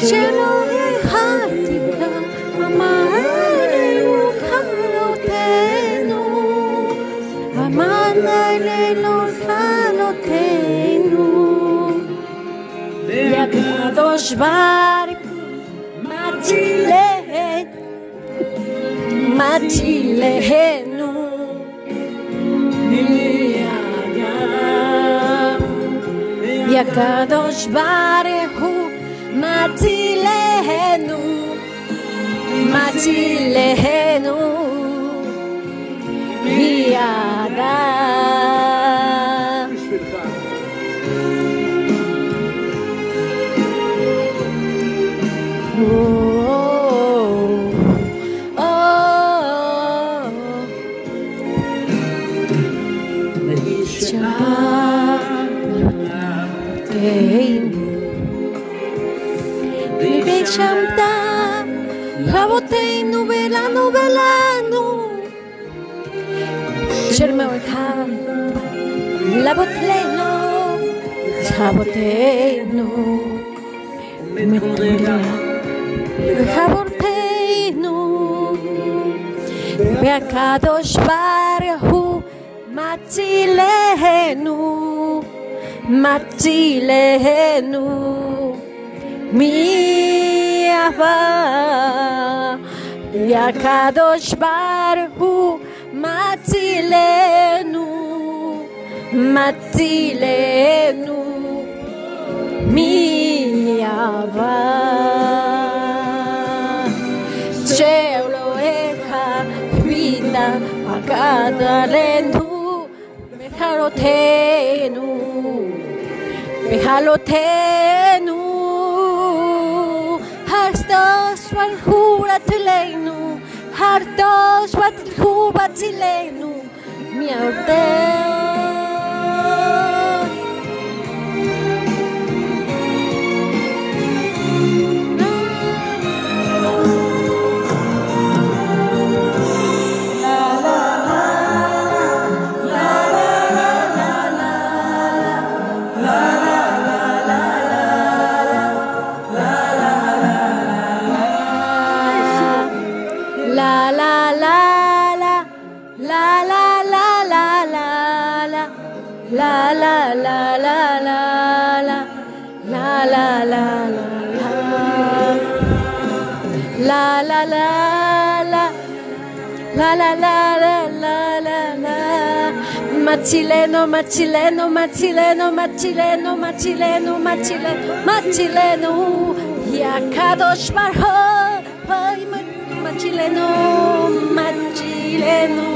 Känner hat ibland Mamma är det och kallt ännu Mamma är det och kadosh bark Matilehenu, Matilehenu, Miada. Oh. oh, oh, oh, oh чамта, работейно белано белано. Жермелхан, лаботлено, работейно, метрила, работейно. והקדוש ברוך הוא מצילנו, מצילנו. מי Rava Yakadosh Barhu Matilenu Matilenu Miava Cheloeha Vina Akadalenu Mehalotenu Mehalotenu. wat hula tulenu, hartos wat hula tulenu, miote. La la la la la la la la la la la la la La la la la la la la Macileno, macileno, macileno, macileno, macileno, macileno, macileno Yakadosh Barho Macileno, macileno,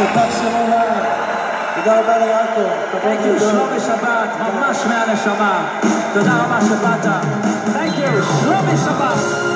שתיקה שלמה. תודה רבה ליעקב. Thank you. שלומי שבת, ממש מהנשמה. תודה רבה שבאת. Thank you, שלומי שבת.